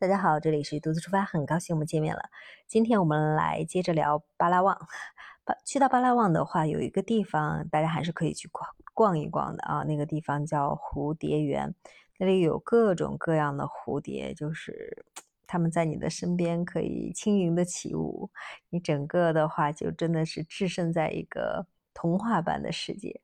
大家好，这里是独自出发，很高兴我们见面了。今天我们来接着聊巴拉望。去到巴拉望的话，有一个地方大家还是可以去逛逛一逛的啊。那个地方叫蝴蝶园，那里有各种各样的蝴蝶，就是他们在你的身边可以轻盈的起舞，你整个的话就真的是置身在一个童话般的世界。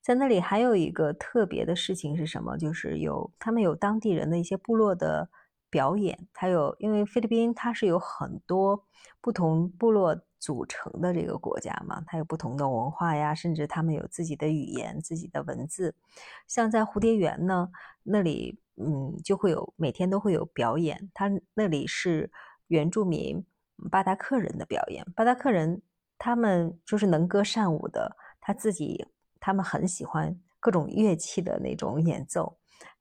在那里还有一个特别的事情是什么？就是有他们有当地人的一些部落的。表演，它有因为菲律宾它是有很多不同部落组成的这个国家嘛，它有不同的文化呀，甚至他们有自己的语言、自己的文字。像在蝴蝶园呢，那里嗯就会有每天都会有表演，它那里是原住民巴达克人的表演。巴达克人他们就是能歌善舞的，他自己他们很喜欢各种乐器的那种演奏。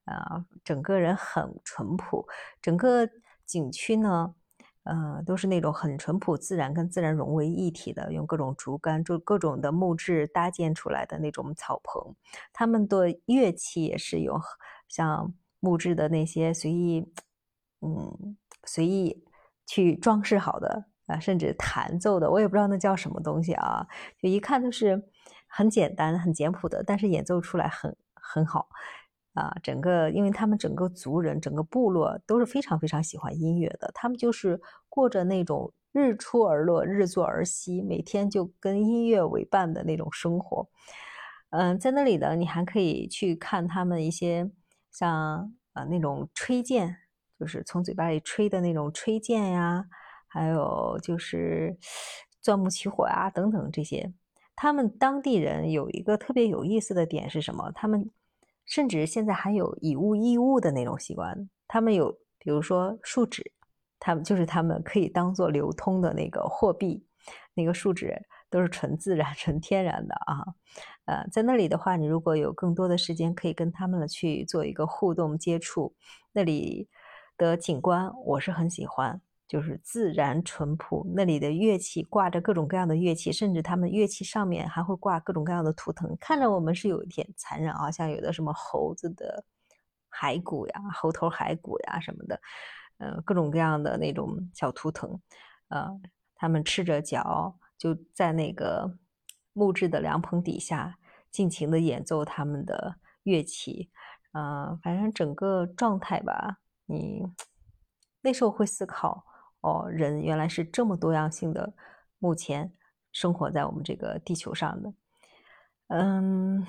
啊，整个人很淳朴，整个景区呢，呃，都是那种很淳朴、自然跟自然融为一体的，用各种竹竿、就各种的木质搭建出来的那种草棚。他们的乐器也是有像木质的那些随意，嗯，随意去装饰好的啊，甚至弹奏的，我也不知道那叫什么东西啊，就一看都是很简单、很简朴的，但是演奏出来很很好。啊，整个因为他们整个族人、整个部落都是非常非常喜欢音乐的，他们就是过着那种日出而落、日作而息，每天就跟音乐为伴的那种生活。嗯，在那里呢，你还可以去看他们一些像啊那种吹剑，就是从嘴巴里吹的那种吹剑呀，还有就是钻木取火啊等等这些。他们当地人有一个特别有意思的点是什么？他们甚至现在还有以物易物的那种习惯，他们有，比如说树脂，他们就是他们可以当做流通的那个货币，那个树脂都是纯自然、纯天然的啊。呃，在那里的话，你如果有更多的时间，可以跟他们去做一个互动接触，那里的景观我是很喜欢。就是自然淳朴，那里的乐器挂着各种各样的乐器，甚至他们乐器上面还会挂各种各样的图腾，看着我们是有一点残忍啊，像有的什么猴子的骸骨呀、猴头骸骨呀什么的，嗯，各种各样的那种小图腾，呃，他们赤着脚就在那个木质的凉棚底下尽情的演奏他们的乐器，嗯，反正整个状态吧，你 那时候会思考。哦，人原来是这么多样性的，目前生活在我们这个地球上的。嗯，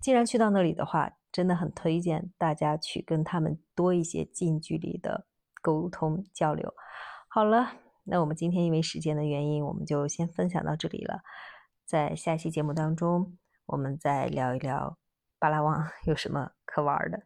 既然去到那里的话，真的很推荐大家去跟他们多一些近距离的沟通交流。好了，那我们今天因为时间的原因，我们就先分享到这里了。在下期节目当中，我们再聊一聊巴拉望有什么可玩的。